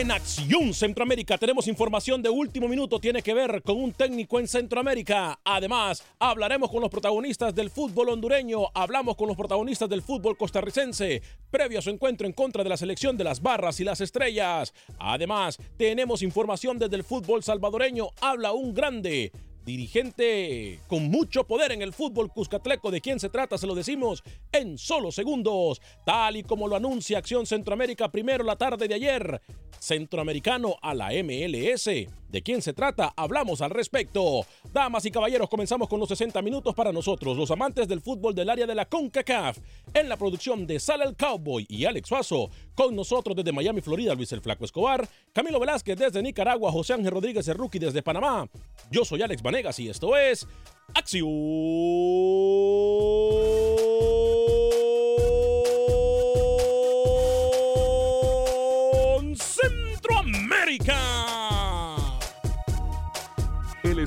En Acción Centroamérica tenemos información de último minuto, tiene que ver con un técnico en Centroamérica. Además, hablaremos con los protagonistas del fútbol hondureño, hablamos con los protagonistas del fútbol costarricense, previo a su encuentro en contra de la selección de las barras y las estrellas. Además, tenemos información desde el fútbol salvadoreño, habla un grande dirigente con mucho poder en el fútbol cuscatleco. ¿De quién se trata? Se lo decimos en solo segundos, tal y como lo anuncia Acción Centroamérica primero la tarde de ayer. Centroamericano a la MLS. ¿De quién se trata? Hablamos al respecto. Damas y caballeros, comenzamos con los 60 minutos para nosotros, los amantes del fútbol del área de la CONCACAF. En la producción de Sala el Cowboy y Alex Suazo. Con nosotros desde Miami, Florida, Luis el Flaco Escobar. Camilo Velázquez desde Nicaragua, José Ángel Rodríguez el Rookie desde Panamá. Yo soy Alex Vanegas y esto es Acción Centroamérica.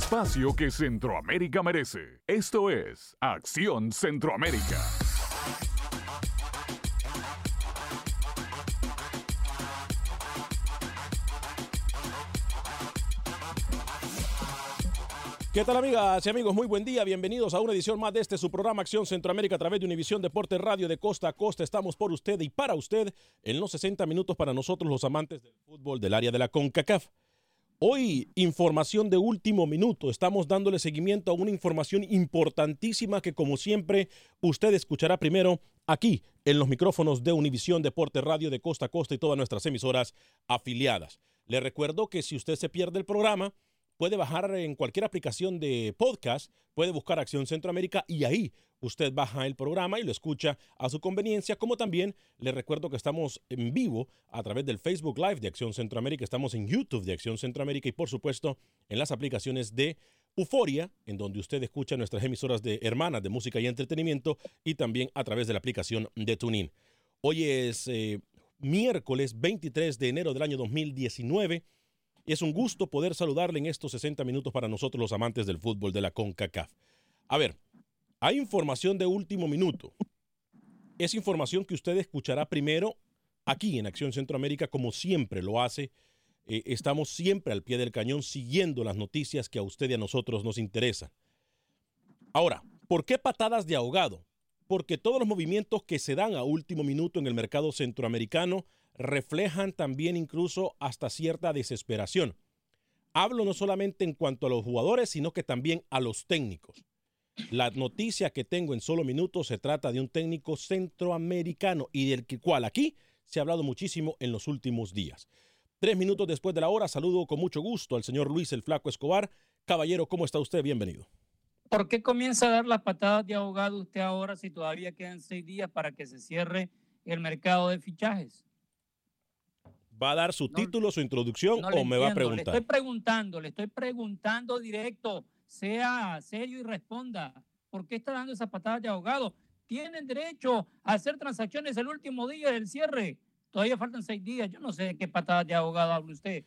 Espacio que Centroamérica merece. Esto es Acción Centroamérica. ¿Qué tal amigas y amigos? Muy buen día, bienvenidos a una edición más de este su programa Acción Centroamérica a través de Univisión Deporte Radio de Costa a Costa. Estamos por usted y para usted en los 60 minutos para nosotros los amantes del fútbol del área de la CONCACAF. Hoy, información de último minuto. Estamos dándole seguimiento a una información importantísima que, como siempre, usted escuchará primero aquí en los micrófonos de Univisión Deporte Radio de Costa a Costa y todas nuestras emisoras afiliadas. Le recuerdo que si usted se pierde el programa, puede bajar en cualquier aplicación de podcast, puede buscar Acción Centroamérica y ahí usted baja el programa y lo escucha a su conveniencia, como también le recuerdo que estamos en vivo a través del Facebook Live de Acción Centroamérica, estamos en YouTube de Acción Centroamérica y por supuesto en las aplicaciones de Euforia, en donde usted escucha nuestras emisoras de hermanas de música y entretenimiento y también a través de la aplicación de TuneIn. Hoy es eh, miércoles 23 de enero del año 2019. Es un gusto poder saludarle en estos 60 minutos para nosotros los amantes del fútbol de la CONCACAF. A ver, hay información de último minuto. Es información que usted escuchará primero aquí en Acción Centroamérica, como siempre lo hace. Eh, estamos siempre al pie del cañón siguiendo las noticias que a usted y a nosotros nos interesan. Ahora, ¿por qué patadas de ahogado? Porque todos los movimientos que se dan a último minuto en el mercado centroamericano reflejan también incluso hasta cierta desesperación. Hablo no solamente en cuanto a los jugadores, sino que también a los técnicos. La noticia que tengo en solo minutos se trata de un técnico centroamericano y del cual aquí se ha hablado muchísimo en los últimos días. Tres minutos después de la hora, saludo con mucho gusto al señor Luis el Flaco Escobar. Caballero, ¿cómo está usted? Bienvenido. ¿Por qué comienza a dar las patadas de ahogado usted ahora si todavía quedan seis días para que se cierre el mercado de fichajes? ¿Va a dar su título, su introducción o me va a preguntar? Le estoy preguntando, le estoy preguntando directo. Sea serio y responda. ¿Por qué está dando esas patadas de ahogado? Tienen derecho a hacer transacciones el último día del cierre. Todavía faltan seis días. Yo no sé de qué patadas de ahogado habla usted.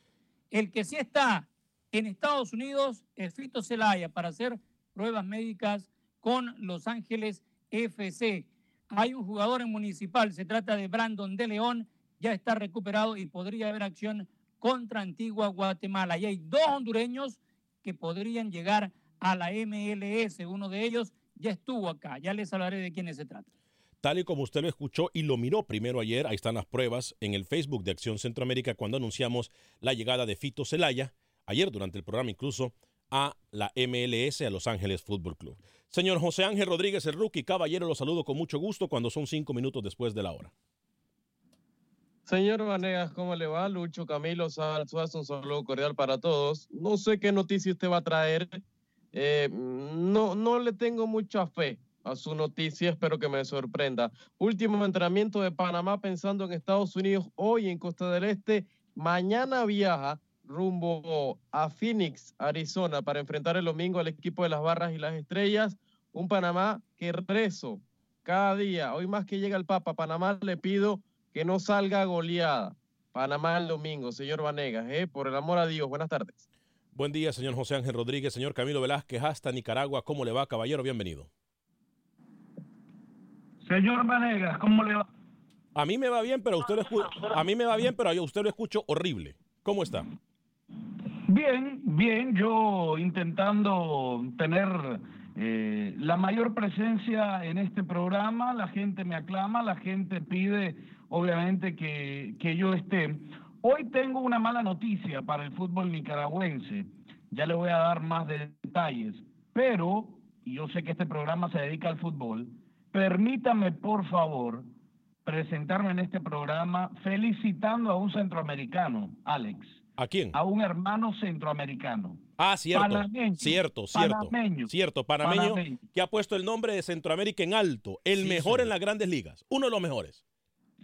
El que sí está en Estados Unidos es Fito Celaya para hacer pruebas médicas con Los Ángeles FC. Hay un jugador en municipal, se trata de Brandon de León, ya está recuperado y podría haber acción contra Antigua Guatemala. Y hay dos hondureños que podrían llegar a la MLS. Uno de ellos ya estuvo acá. Ya les hablaré de quiénes se trata. Tal y como usted lo escuchó y lo miró primero ayer, ahí están las pruebas en el Facebook de Acción Centroamérica cuando anunciamos la llegada de Fito Celaya, ayer durante el programa incluso, a la MLS, a Los Ángeles Fútbol Club. Señor José Ángel Rodríguez, el rookie, caballero, lo saludo con mucho gusto cuando son cinco minutos después de la hora. Señor Vanegas, ¿cómo le va? Lucho Camilo Suazo, un saludo cordial para todos. No sé qué noticia usted va a traer. Eh, no, no le tengo mucha fe a su noticia, espero que me sorprenda. Último entrenamiento de Panamá pensando en Estados Unidos hoy en Costa del Este. Mañana viaja rumbo a Phoenix, Arizona, para enfrentar el domingo al equipo de las Barras y las Estrellas. Un Panamá que rezo cada día. Hoy más que llega el Papa, Panamá le pido que no salga goleada. Panamá el domingo, señor Vanegas, ¿eh? por el amor a Dios. Buenas tardes. Buen día, señor José Ángel Rodríguez, señor Camilo Velázquez, hasta Nicaragua. ¿Cómo le va, caballero? Bienvenido. Señor Vanegas, ¿cómo le va? A mí me va bien, pero usted lo a mí me va bien, pero a usted lo escucho horrible. ¿Cómo está? Bien, bien, yo intentando tener eh, la mayor presencia en este programa, la gente me aclama, la gente pide obviamente que, que yo esté. Hoy tengo una mala noticia para el fútbol nicaragüense, ya le voy a dar más detalles, pero, y yo sé que este programa se dedica al fútbol, permítame por favor presentarme en este programa felicitando a un centroamericano, Alex. ¿A quién? A un hermano centroamericano. Ah, cierto. Panameño, cierto, cierto. Panameño, cierto, panameño, que ha puesto el nombre de Centroamérica en alto. El mejor en las grandes ligas. Uno de los mejores.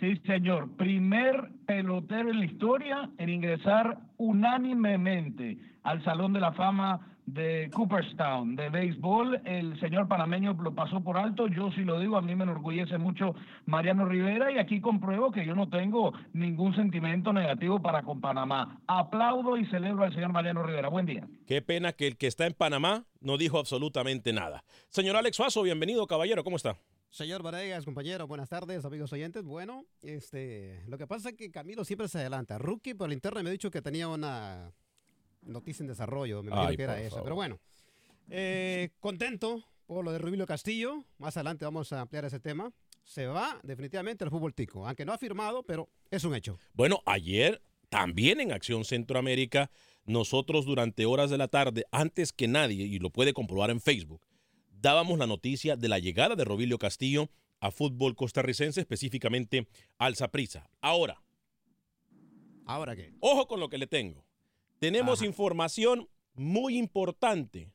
Sí, señor. Primer pelotero en la historia en ingresar unánimemente al Salón de la Fama de Cooperstown, de béisbol. El señor panameño lo pasó por alto. Yo sí lo digo, a mí me enorgullece mucho Mariano Rivera y aquí compruebo que yo no tengo ningún sentimiento negativo para con Panamá. Aplaudo y celebro al señor Mariano Rivera. Buen día. Qué pena que el que está en Panamá no dijo absolutamente nada. Señor Alex Suazo, bienvenido, caballero. ¿Cómo está? Señor Varegas, compañero, buenas tardes, amigos oyentes. Bueno, este, lo que pasa es que Camilo siempre se adelanta. Rookie por el interno me ha dicho que tenía una noticia en desarrollo, me imagino que era esa. Pero bueno, eh, contento por lo de Rubilio Castillo. Más adelante vamos a ampliar ese tema. Se va definitivamente al fútbol tico, aunque no ha firmado, pero es un hecho. Bueno, ayer también en Acción Centroamérica, nosotros durante horas de la tarde, antes que nadie, y lo puede comprobar en Facebook, dábamos la noticia de la llegada de Rubilio Castillo a fútbol costarricense, específicamente al Saprissa. Ahora. ¿Ahora qué? Ojo con lo que le tengo. Tenemos información muy importante.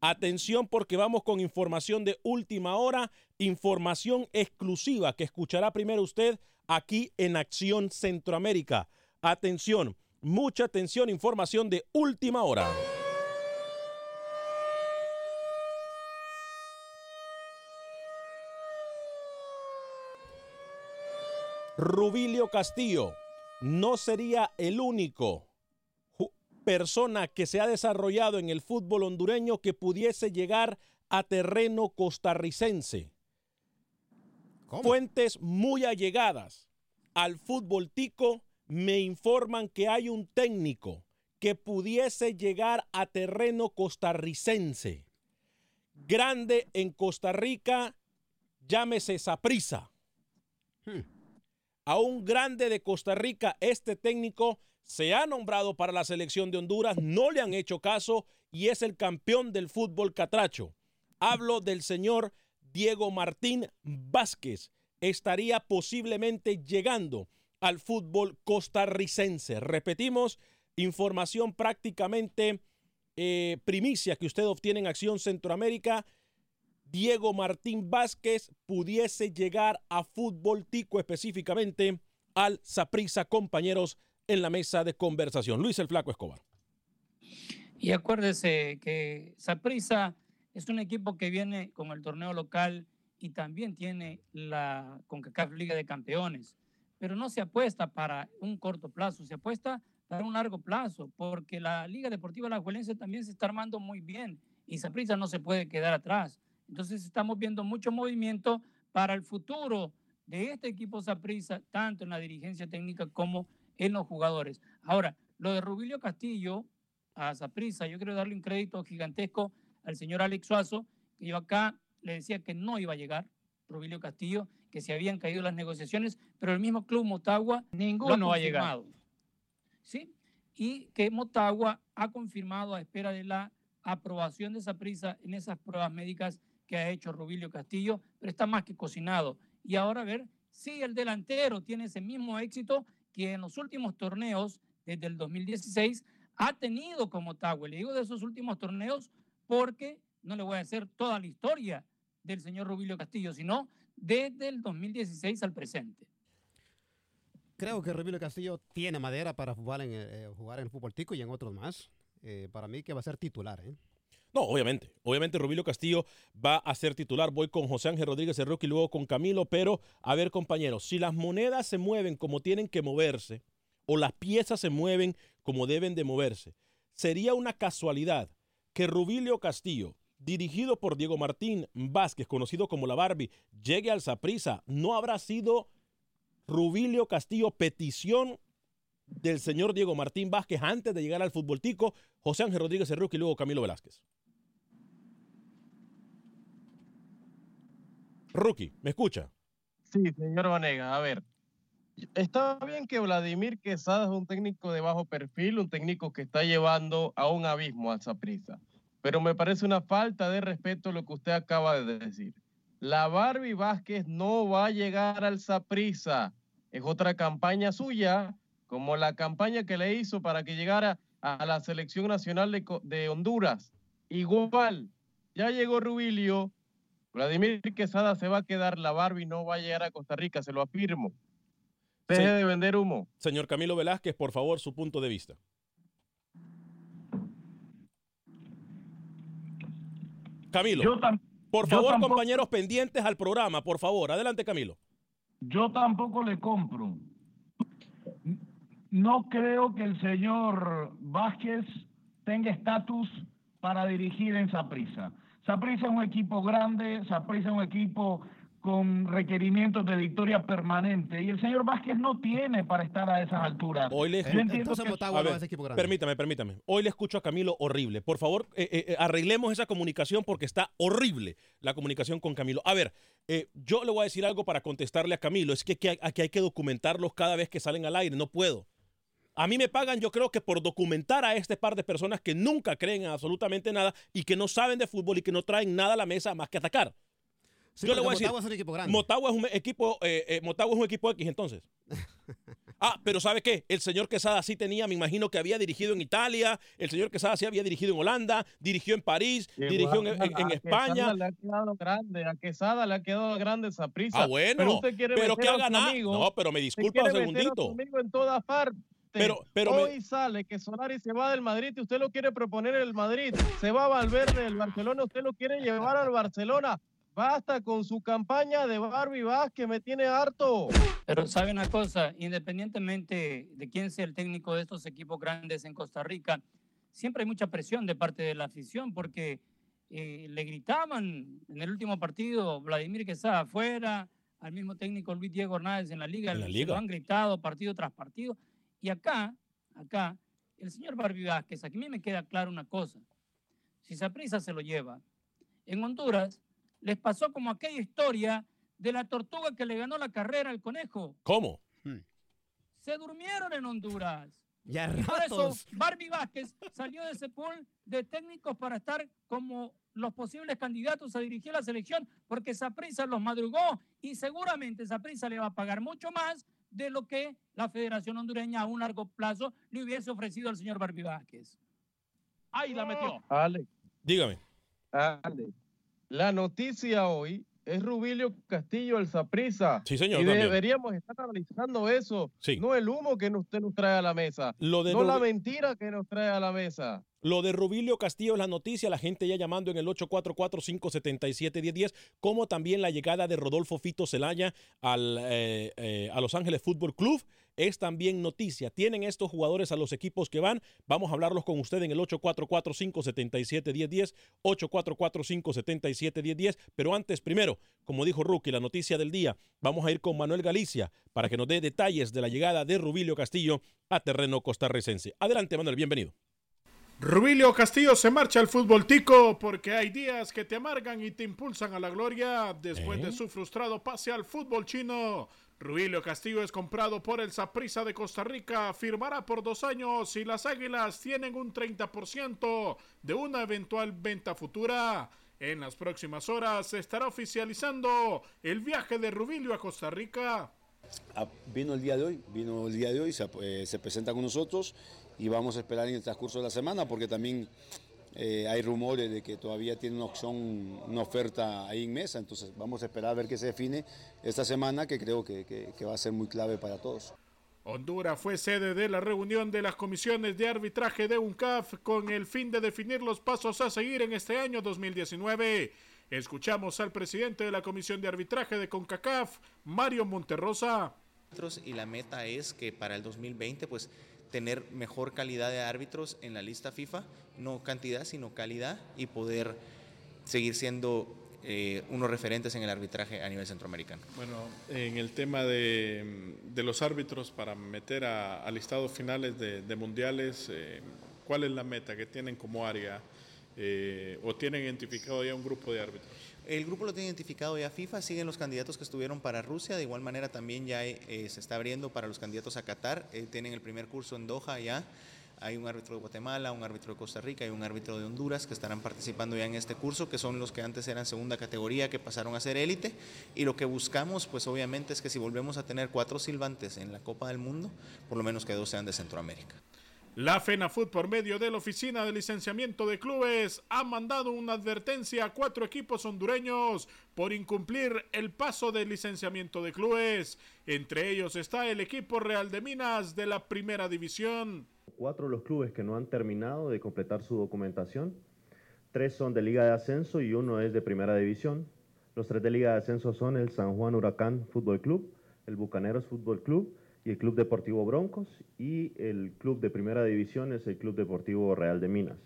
Atención porque vamos con información de última hora, información exclusiva que escuchará primero usted aquí en Acción Centroamérica. Atención, mucha atención, información de última hora. Rubilio Castillo no sería el único persona que se ha desarrollado en el fútbol hondureño que pudiese llegar a terreno costarricense. Fuentes muy allegadas al fútbol tico me informan que hay un técnico que pudiese llegar a terreno costarricense. Grande en Costa Rica, llámese Saprisa. Hmm. A un grande de Costa Rica, este técnico se ha nombrado para la selección de Honduras, no le han hecho caso y es el campeón del fútbol catracho. Hablo del señor Diego Martín Vázquez. Estaría posiblemente llegando al fútbol costarricense. Repetimos, información prácticamente eh, primicia que usted obtiene en Acción Centroamérica. Diego Martín Vázquez pudiese llegar a fútbol tico específicamente al Saprisa, compañeros, en la mesa de conversación. Luis el Flaco Escobar. Y acuérdese que Saprisa es un equipo que viene con el torneo local y también tiene la CONCACAF Liga de Campeones, pero no se apuesta para un corto plazo, se apuesta para un largo plazo, porque la Liga Deportiva La también se está armando muy bien y Saprisa no se puede quedar atrás. Entonces estamos viendo mucho movimiento para el futuro de este equipo Saprisa, tanto en la dirigencia técnica como en los jugadores. Ahora, lo de Rubilio Castillo a Saprisa, yo quiero darle un crédito gigantesco al señor Alex Suazo, que yo acá le decía que no iba a llegar Rubilio Castillo, que se habían caído las negociaciones, pero el mismo club Motagua ninguno no ha llegado. ¿Sí? Y que Motagua ha confirmado a espera de la aprobación de esa prisa en esas pruebas médicas que ha hecho Rubilio Castillo, pero está más que cocinado. Y ahora a ver si el delantero tiene ese mismo éxito que en los últimos torneos, desde el 2016, ha tenido como Motagua. Le digo de esos últimos torneos porque no le voy a hacer toda la historia del señor Rubilio Castillo, sino desde el 2016 al presente. Creo que Rubilio Castillo tiene madera para jugar en, eh, el fútbol tico y en otros más. Eh, para mí que va a ser titular. ¿eh? No, obviamente. Obviamente Rubilio Castillo va a ser titular. Voy con José Ángel Rodríguez de y luego con Camilo. Pero, a ver, compañeros, si las monedas se mueven como tienen que moverse, o las piezas se mueven como deben de moverse, sería una casualidad que Rubilio Castillo, dirigido por Diego Martín Vázquez, conocido como la Barbie, llegue al Saprisa, ¿no habrá sido Rubilio Castillo petición del señor Diego Martín Vázquez antes de llegar al fútbol tico? José Ángel Rodríguez Cerruque y luego Camilo Velázquez. Rookie, ¿me escucha? Sí, señor Vanega, a ver. Está bien que Vladimir Quesada es un técnico de bajo perfil, un técnico que está llevando a un abismo a prisa. pero me parece una falta de respeto lo que usted acaba de decir. La Barbie Vázquez no va a llegar al Saprisa. Es otra campaña suya, como la campaña que le hizo para que llegara a la selección nacional de, de Honduras. Igual, ya llegó Rubilio, Vladimir Quesada se va a quedar, la Barbie no va a llegar a Costa Rica, se lo afirmo. Deje de vender humo. Señor Camilo Velázquez, por favor, su punto de vista. Camilo, por favor, compañeros pendientes al programa, por favor. Adelante, Camilo. Yo tampoco le compro. No creo que el señor Vázquez tenga estatus para dirigir en Saprisa. Saprisa es un equipo grande, Saprisa es un equipo con requerimientos de victoria permanente y el señor Vázquez no tiene para estar a esas alturas. Hoy le permítame, permítame. Hoy le escucho a Camilo horrible. Por favor, eh, eh, eh, arreglemos esa comunicación porque está horrible la comunicación con Camilo. A ver, yo le voy a decir algo para contestarle a Camilo. Es que aquí hay que documentarlos cada vez que salen al aire. No puedo. A mí me pagan, yo creo que por documentar a este par de personas que nunca creen en absolutamente nada y que no saben de fútbol y que no traen nada a la mesa más que atacar. yo le voy a decir, Motagua es un equipo grande. Motagua es un equipo, eh, eh, Motagua es un equipo X entonces. ah, pero ¿sabe qué? El señor Quesada sí tenía, me imagino que había dirigido en Italia, el señor Quesada sí había dirigido en Holanda, dirigió en París, dirigió en, en, España. le ha quedado grande, a Quesada le ha quedado grande esa prisa. Ah, bueno, pero, usted quiere pero que ha ganado. No, pero me disculpa un segundito. en todas partes. Pero, pero hoy sale que Solari se va del Madrid y usted lo quiere proponer en el Madrid. Se va a Valverde del Barcelona, usted lo quiere llevar al Barcelona. Basta con su campaña de Barbie que me tiene harto. Pero sabe una cosa, independientemente de quién sea el técnico de estos equipos grandes en Costa Rica, siempre hay mucha presión de parte de la afición porque eh, le gritaban en el último partido Vladimir Quesada afuera, al mismo técnico Luis Diego Hernández en la liga, en la liga. lo han gritado partido tras partido. Y acá, acá, el señor Barbie Vázquez, aquí a mí me queda claro una cosa. Si prisa se lo lleva, en Honduras les pasó como aquella historia de la tortuga que le ganó la carrera al conejo. ¿Cómo? Se durmieron en Honduras. Ya Por eso Barbie Vázquez salió de ese pool de técnicos para estar como los posibles candidatos a dirigir la selección, porque Saprissa los madrugó y seguramente Saprissa le va a pagar mucho más de lo que la Federación Hondureña a un largo plazo le hubiese ofrecido al señor Barbie Vázquez. Ahí la metió. Ale. Dígame. Ale. La noticia hoy es Rubilio Castillo el Saprisa. Sí, señor. Y también. deberíamos estar analizando eso. Sí. No el humo que usted nos trae a la mesa. Lo de no la Rubi- mentira que nos trae a la mesa. Lo de Rubilio Castillo es la noticia, la gente ya llamando en el 844-577-1010, como también la llegada de Rodolfo Fito Celaya al, eh, eh, a Los Ángeles Fútbol Club es también noticia. Tienen estos jugadores a los equipos que van. Vamos a hablarlos con usted en el 844-577-1010, 844-577-1010. Pero antes, primero, como dijo Rookie, la noticia del día, vamos a ir con Manuel Galicia para que nos dé detalles de la llegada de Rubilio Castillo a terreno costarricense. Adelante, Manuel, bienvenido. Rubilio Castillo se marcha al fútbol tico porque hay días que te amargan y te impulsan a la gloria después ¿Eh? de su frustrado pase al fútbol chino. Rubilio Castillo es comprado por el Saprissa de Costa Rica, firmará por dos años y las Águilas tienen un 30% de una eventual venta futura. En las próximas horas se estará oficializando el viaje de Rubilio a Costa Rica. Ah, vino el día de hoy, vino el día de hoy, se, eh, se presenta con nosotros y vamos a esperar en el transcurso de la semana porque también eh, hay rumores de que todavía tiene una opción, una oferta ahí en mesa, entonces vamos a esperar a ver qué se define esta semana que creo que, que- que va a ser muy clave para todos. Honduras fue sede de la reunión de las comisiones de arbitraje de UNCAF con el fin de definir los pasos a seguir en este año 2019. Escuchamos al presidente de la comisión de arbitraje de CONCACAF, Mario Monterrosa. y la meta es que para el 2020 pues tener mejor calidad de árbitros en la lista FIFA, no cantidad sino calidad y poder seguir siendo eh, unos referentes en el arbitraje a nivel centroamericano. Bueno, en el tema de, los árbitros para meter a, listados finales de, de mundiales, eh, ¿cuál es la meta que tienen como área eh, o tienen identificado ya un grupo de árbitros? El grupo lo tiene identificado ya FIFA, siguen los candidatos que estuvieron para Rusia, de igual manera también ya eh, se está abriendo para los candidatos a Qatar, eh, tienen el primer curso en Doha ya, hay un árbitro de Guatemala, un árbitro de Costa Rica y un árbitro de Honduras que estarán participando ya en este curso, que son los que antes eran segunda categoría, que pasaron a ser élite, y lo que buscamos pues obviamente es que si volvemos a tener cuatro silbantes en la Copa del Mundo, por lo menos que dos sean de Centroamérica. La FENAFUT, por medio de la Oficina de Licenciamiento de Clubes, ha mandado una advertencia a cuatro equipos hondureños por incumplir el paso de licenciamiento de clubes. Entre ellos está el equipo Real de Minas de la Primera División. Cuatro los clubes que no han terminado de completar su documentación. Tres son de Liga de Ascenso y uno es de Primera División. Los tres de Liga de Ascenso son el San Juan Huracán Fútbol Club, el Bucaneros Fútbol Club y el Club Deportivo Broncos. Y el club de Primera División es el Club Deportivo Real de Minas.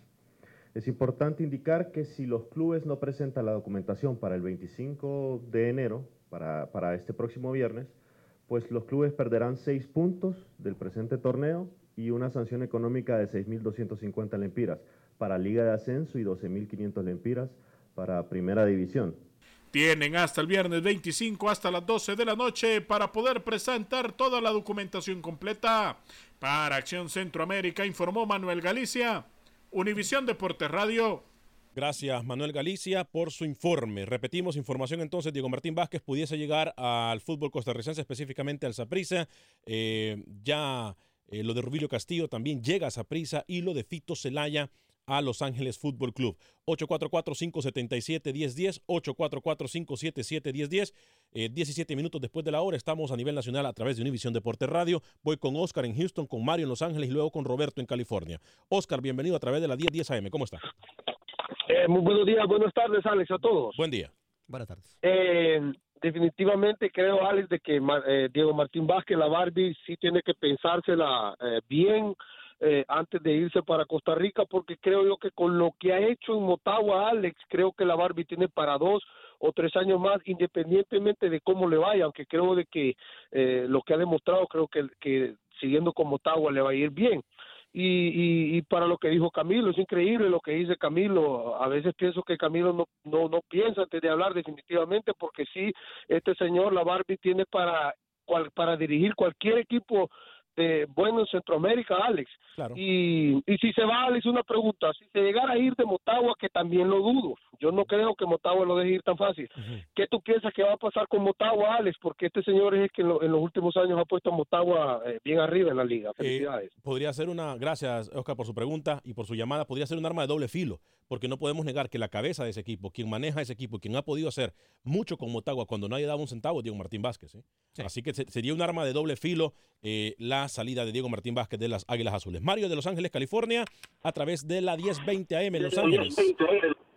Es importante indicar que si los clubes no presentan la documentación para el 25 de enero, para, para este próximo viernes, pues los clubes perderán seis puntos del presente torneo y una sanción económica de 6.250 lempiras para Liga de Ascenso y 12.500 lempiras para Primera División. Tienen hasta el viernes 25 hasta las 12 de la noche para poder presentar toda la documentación completa. Para Acción Centroamérica informó Manuel Galicia, Univisión Deportes Radio. Gracias, Manuel Galicia, por su informe. Repetimos información entonces, Diego Martín Vázquez pudiese llegar al fútbol costarricense, específicamente al Saprissa. Eh, ya eh, lo de Rubilio Castillo también llega a Saprissa y lo de Fito Celaya a Los Ángeles Fútbol Club. 844-577-1010, 844-577-1010. Eh, 17 minutos después de la hora estamos a nivel nacional a través de Univisión Deportes Radio. Voy con Oscar en Houston, con Mario en Los Ángeles y luego con Roberto en California. Oscar, bienvenido a través de la 1010 AM. ¿Cómo está? Eh, muy buenos días, buenas tardes, Alex, a todos. Buen día. Buenas tardes. Eh, definitivamente creo, Alex, de que eh, Diego Martín Vázquez, la Barbie, sí tiene que pensársela eh, bien eh, antes de irse para Costa Rica, porque creo yo que con lo que ha hecho en Motagua, Alex, creo que la Barbie tiene para dos o tres años más, independientemente de cómo le vaya, aunque creo de que eh, lo que ha demostrado, creo que, siguiendo con Motagua le va a ir bien. Y, y, para lo que dijo Camilo, es increíble lo que dice Camilo. A veces pienso que Camilo no, no, no piensa antes de hablar definitivamente, porque sí, este señor, la Barbie, tiene para, para dirigir cualquier equipo de bueno en Centroamérica, Alex. Y, y si se va, Alex, una pregunta. Si se llegara a ir de Motagua, que también lo dudo. Yo no creo que Motagua lo deje ir tan fácil. ¿Qué tú piensas que va a pasar con Motagua, Alex? Porque este señor es el que en, lo- en los últimos años ha puesto a Motagua eh, bien arriba en la liga. Eh, Felicidades. podría ser una, gracias Oscar por su pregunta y por su llamada, podría ser un arma de doble filo, porque no podemos negar que la cabeza de ese equipo, quien maneja ese equipo, quien ha podido hacer mucho con Motagua cuando nadie daba un centavo, es Diego Martín Vázquez. ¿eh? Así que se- sería un arma de doble filo eh, la salida de Diego Martín Vázquez de las Águilas Azules. Mario de Los Ángeles, California, a través de la 1020 AM en Los Ángeles.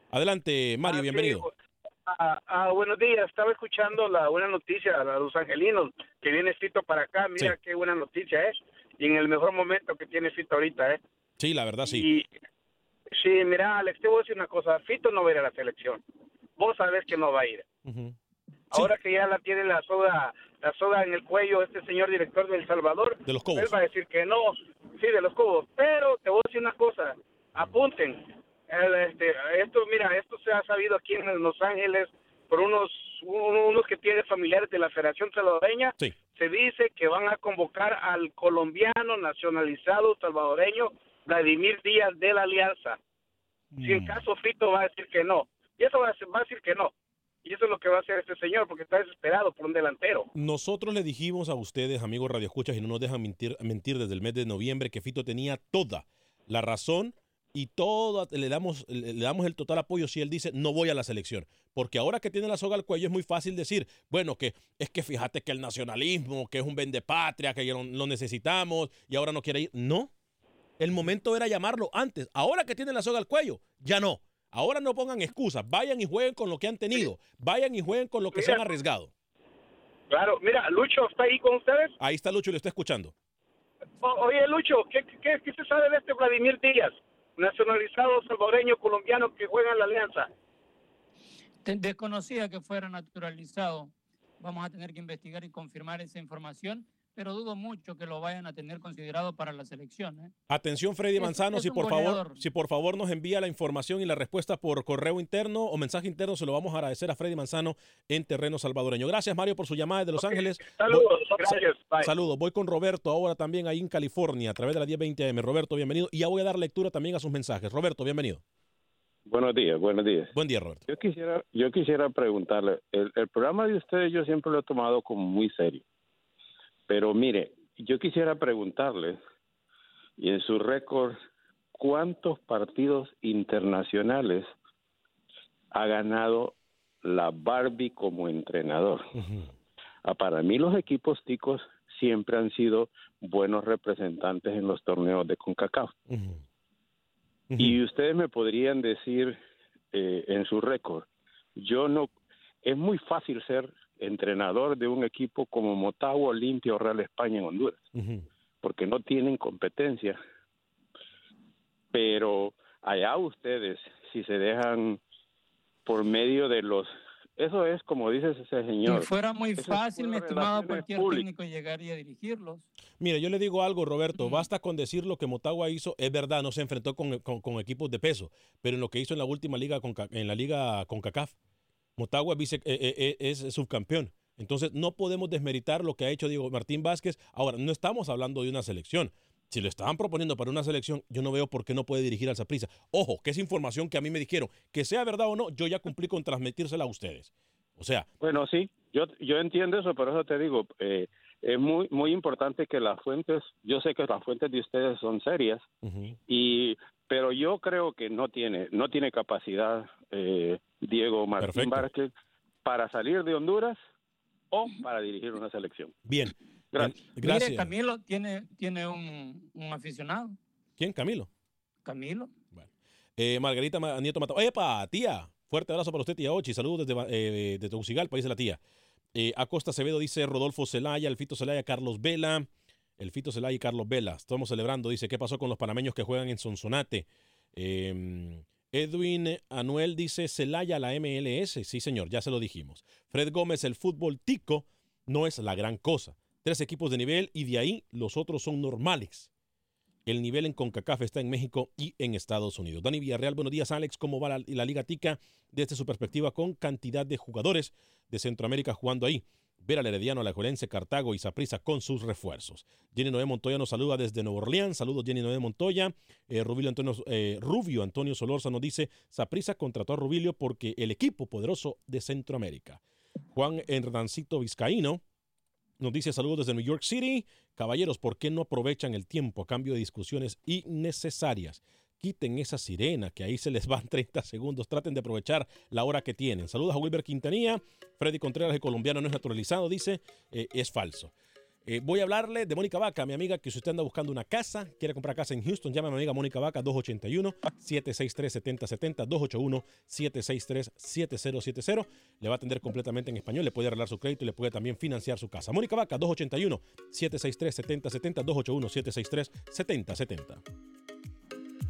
Adelante, Mario, bienvenido. Ah, ah, buenos días, estaba escuchando la buena noticia a los angelinos que viene Fito para acá. Mira qué buena noticia es. Y en el mejor momento que tiene Fito ahorita, ¿eh? Sí, la verdad sí. Y sí, mira, Alex, te voy a decir una cosa. Fito no va a ir a la selección. Vos sabés que no va a ir. Ahora que ya la tiene la soga, la soga en el cuello este señor director de El Salvador, De los Cobos. él va a decir que no, sí, de los Cobos. Pero te voy a decir una cosa, apunten. El, este, esto, mira, esto se ha sabido aquí en Los Ángeles por unos unos que tienen familiares de la Federación Salvadoreña. Se dice que van a convocar al colombiano nacionalizado salvadoreño Vladimir Díaz de la Alianza. Si en caso Fito va a decir que no. Y eso va a, va a decir que no. Y eso es lo que va a hacer este señor, porque está desesperado por un delantero. Nosotros le dijimos a ustedes, amigos radioescuchas, y no nos dejan mentir, mentir desde el mes de noviembre, que Fito tenía toda la razón y todo, le damos, le damos el total apoyo si él dice no voy a la selección. Porque ahora que tiene la soga al cuello es muy fácil decir, bueno, que es que fíjate que el nacionalismo, que es un patria, que lo necesitamos y ahora no quiere ir. No, el momento era llamarlo antes. Ahora que tiene la soga al cuello, ya no. Ahora no pongan excusas, vayan y jueguen con lo que han tenido, vayan y jueguen con lo que se han arriesgado. Claro, mira, Lucho está ahí con ustedes. Ahí está Lucho y lo está escuchando. O- oye, Lucho, ¿qué, qué, qué se sabe de este Vladimir Díaz? Nacionalizado salvadoreño colombiano que juega en la Alianza. Desconocía que fuera naturalizado. Vamos a tener que investigar y confirmar esa información, pero dudo mucho que lo vayan a tener considerado para la selección. ¿eh? Atención Freddy Es- Manzano, es si un por favor, si por favor nos envía la información y la respuesta por correo interno o mensaje interno, se lo vamos a agradecer a Freddy Manzano en terreno salvadoreño. Gracias Mario por su llamada desde Los Ángeles. Saludos, Voy- gracias, bye. Saludos. Voy con Roberto ahora también ahí en California a través de la 1020 AM. Roberto, bienvenido. Y ya voy a dar lectura también a sus mensajes. Roberto, bienvenido. Buenos días, buenos días. Buen día, Roberto. Yo quisiera, yo quisiera preguntarle, el, el programa de ustedes yo siempre lo he tomado como muy serio, pero mire, yo quisiera preguntarle, y en su récord, ¿cuántos partidos internacionales ha ganado la Barbie como entrenador? Ah, Para mí los equipos ticos siempre han sido buenos representantes en los torneos de CONCACAF. Y ustedes me podrían decir eh, en su récord, yo no, es muy fácil ser entrenador de un equipo como Motagua, Olimpia o Real España en Honduras, porque no tienen competencia. Pero allá ustedes, si se dejan por medio de los, eso es como dice ese señor. Si fuera muy eso es fácil, mi estimado, cualquier públicas. técnico llegaría a dirigirlos. Mire, yo le digo algo, Roberto. Basta con decir lo que Motagua hizo. Es verdad, no se enfrentó con, con- con equipos de peso, pero en lo que hizo en la última liga, con, en la liga con CACAF, Motagua vice- eh, eh, eh, es subcampeón. Entonces, no podemos desmeritar lo que ha hecho Diego Martín Vázquez. Ahora, no estamos hablando de una selección. Si lo estaban proponiendo para una selección, yo no veo por qué no puede dirigir al Saprissa. Ojo, que es información que a mí me dijeron. Que sea verdad o no, yo ya cumplí con transmitírsela a ustedes. O sea, Bueno, sí, yo, yo entiendo eso, por eso te digo, eh, es muy, muy importante que las fuentes, yo sé que las fuentes de ustedes son serias, y pero yo creo que no tiene, no tiene capacidad eh, Diego Martín Vázquez para salir de Honduras o para dirigir una selección. bien. Gracias. Mire, Camilo tiene, tiene un, un aficionado. ¿Quién? Camilo. Camilo. Eh, Margarita Ma- Nieto Matado. ¡Epa, tía! Fuerte abrazo para usted, tía Ochi. Saludos desde, eh, de Tegucigalpa, dice la tía. Eh, Acosta Acevedo dice Rodolfo Zelaya, el Fito Zelaya, Carlos Vela. El Fito Zelaya y Carlos Vela. Estamos celebrando, dice, ¿qué pasó con los panameños que juegan en Sonsonate? Eh, Edwin Anuel dice Celaya la MLS. Sí, señor, ya se lo dijimos. Fred Gómez, el fútbol tico no es la gran cosa. Tres equipos de nivel y de ahí los otros son normales. El nivel en CONCACAF está en México y en Estados Unidos. Dani Villarreal, buenos días, Alex. ¿Cómo va la Liga Tica desde su perspectiva con cantidad de jugadores de Centroamérica jugando ahí? Ver al Herediano, Alajuelense, Cartago y Saprissa con sus refuerzos. Jenny Noé Montoya nos saluda desde Nueva Orleans. Saludos, Jenny Noé Montoya. Eh, Rubilio Antonio, eh, Rubio Antonio Solorza nos dice: Saprissa contrató a Rubilio porque el equipo poderoso de Centroamérica. Juan Hernancito Vizcaíno nos dice: Saludos desde New York City. Caballeros, ¿por qué no aprovechan el tiempo a cambio de discusiones innecesarias? Quiten esa sirena, que ahí se les van 30 segundos. Traten de aprovechar la hora que tienen. Saludos a Wilber Quintanilla. Freddy Contreras, el colombiano no es naturalizado, dice, eh, es falso. Eh, voy a hablarle de Mónica Vaca, mi amiga, que si usted anda buscando una casa, quiere comprar casa en Houston, llame a mi amiga Mónica Vaca 281-763-7070, 281-763-7070. Le va a atender completamente en español, le puede arreglar su crédito y le puede también financiar su casa. Mónica Vaca 281-763-7070, 281-763-7070.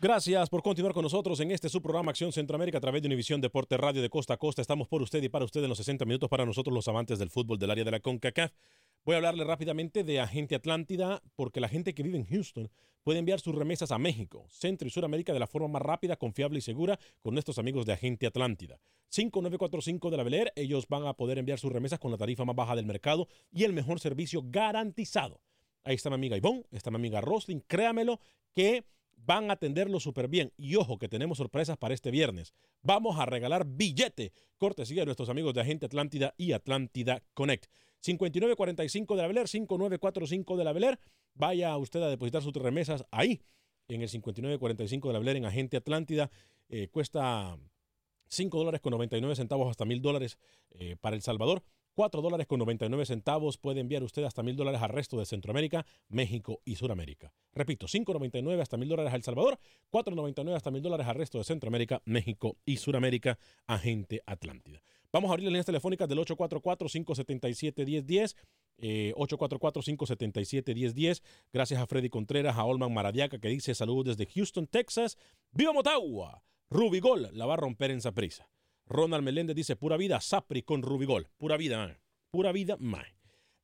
Gracias por continuar con nosotros en este subprograma Acción Centroamérica a través de Univisión Deporte Radio de Costa a Costa. Estamos por usted y para usted en los 60 minutos para nosotros los amantes del fútbol del área de la CONCACAF. Voy a hablarle rápidamente de Agente Atlántida porque la gente que vive en Houston puede enviar sus remesas a México, Centro y Suramérica de la forma más rápida, confiable y segura con nuestros amigos de Agente Atlántida. 5945 de la Bel ellos van a poder enviar sus remesas con la tarifa más baja del mercado y el mejor servicio garantizado. Ahí está mi amiga Ivonne, está mi amiga Roslyn, créamelo que van a atenderlo súper bien. Y ojo que tenemos sorpresas para este viernes. Vamos a regalar billete, cortesía de nuestros amigos de Agente Atlántida y Atlántida Connect. 5945 de la Beler, 5945 de la Beler. Vaya usted a depositar sus remesas ahí, en el 5945 de la Beler, en Agente Atlántida. Eh, cuesta 5 dólares con 99 centavos hasta mil dólares eh, para El Salvador. 4 dólares con 99 centavos puede enviar usted hasta mil dólares al resto de Centroamérica, México y Suramérica. Repito, 5.99 hasta mil dólares a El Salvador, 4.99 hasta mil dólares al resto de Centroamérica, México y Suramérica, Agente Atlántida. Vamos a abrir las líneas telefónicas del 844-577-1010. 844-577-1010. Gracias a Freddy Contreras, a Olman Maradiaca que dice saludos desde Houston, Texas. ¡Viva Motagua! Rubigol la va a romper en prisa. Ronald Meléndez dice pura vida, Sapri con Rubigol. Pura vida, Pura vida, man.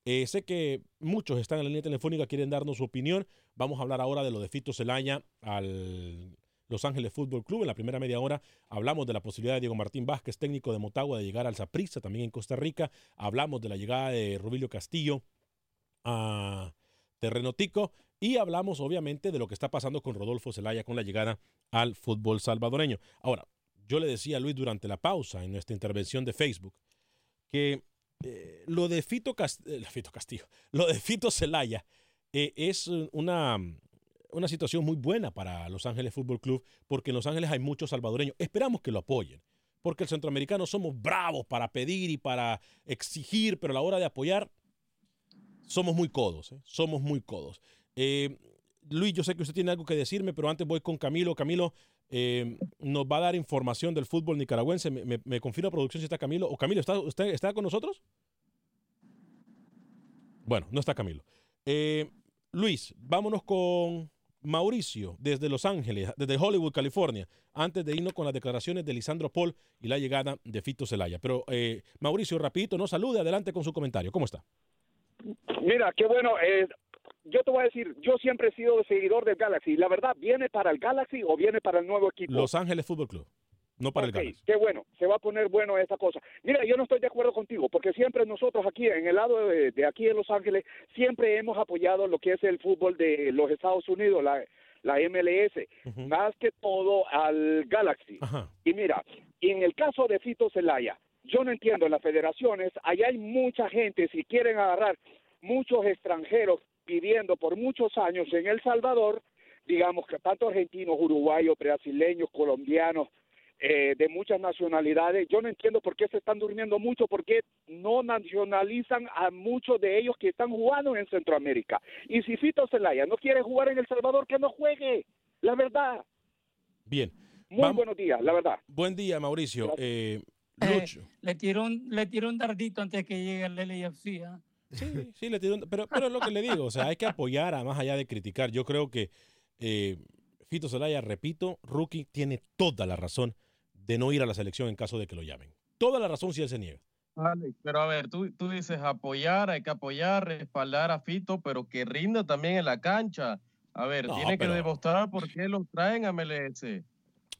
Eh, sé que muchos están en la línea telefónica, quieren darnos su opinión. Vamos a hablar ahora de lo de Fito Celaya al los Ángeles Fútbol Club. En la primera media hora hablamos de la posibilidad de Diego Martín Vázquez, técnico de Motagua, de llegar al Zaprisa, también en Costa Rica. Hablamos de la llegada de Rubilio Castillo a Terreno Tico. Y hablamos, obviamente, de lo que está pasando con Rodolfo Zelaya con la llegada al fútbol salvadoreño. Ahora, yo le decía a Luis durante la pausa en nuestra intervención de Facebook que eh, lo de Fito, eh, Castillo, lo de Fito Zelaya eh, es una, una situación muy buena para Los Ángeles Fútbol Club, porque en Los Ángeles hay muchos salvadoreños. Esperamos que lo apoyen, porque el centroamericano somos bravos para pedir y para exigir, pero a la hora de apoyar somos muy codos, ¿eh? somos muy codos. Eh, Luis, yo sé que usted tiene algo que decirme, pero antes voy con Camilo. Camilo eh, nos va a dar información del fútbol nicaragüense. ¿Me, me, confirma producción si está Camilo? ¿O Camilo, ¿está, está con nosotros? Bueno, no está Camilo. Luis, vámonos con Mauricio, desde Los Ángeles, desde Hollywood, California, antes de irnos con las declaraciones de Lisandro Paul y la llegada de Fito Celaya. Pero eh, Mauricio, rapidito, nos salude, adelante con su comentario. ¿Cómo está? Mira, qué bueno. Eh, yo te voy a decir, yo siempre he sido seguidor del Galaxy. La verdad, ¿viene para el Galaxy o viene para el nuevo equipo? Los Ángeles Fútbol Club. No para el Galaxy. Qué bueno, se va a poner bueno esta cosa. Mira, yo no estoy de acuerdo contigo, porque siempre nosotros aquí, en el lado de, aquí en Los Ángeles, siempre hemos apoyado lo que es el fútbol de los Estados Unidos, la, la MLS, más que todo al Galaxy. Y mira, en el caso de Fito Celaya, yo no entiendo, en las federaciones, allá hay mucha gente, si quieren agarrar muchos extranjeros pidiendo por muchos años en El Salvador, digamos que tanto argentinos, uruguayos, brasileños, colombianos, eh, de muchas nacionalidades. Yo no entiendo por qué se están durmiendo mucho, por qué no nacionalizan a muchos de ellos que están jugando en Centroamérica. Y si Fito Zelaya no quiere jugar en El Salvador, que no juegue, la verdad. Bien. Muy buenos días, la verdad. Buen día, Mauricio. Eh, eh, le, tiró un, le tiró un dardito antes que llegue el LAFC. ¿Eh? Sí, sí, le tiró un, pero, pero es lo que le digo, o sea, hay que apoyar a más allá de criticar. Yo creo que Fito Zelaya, repito, rookie tiene toda la razón de no ir a la selección en caso de que lo llamen. Toda la razón si él se niega. Vale, pero a ver, tú, tú dices apoyar, hay que apoyar, respaldar a Fito, pero que rinda también en la cancha. A ver, No, tiene pero- que demostrar por qué lo traen a MLS.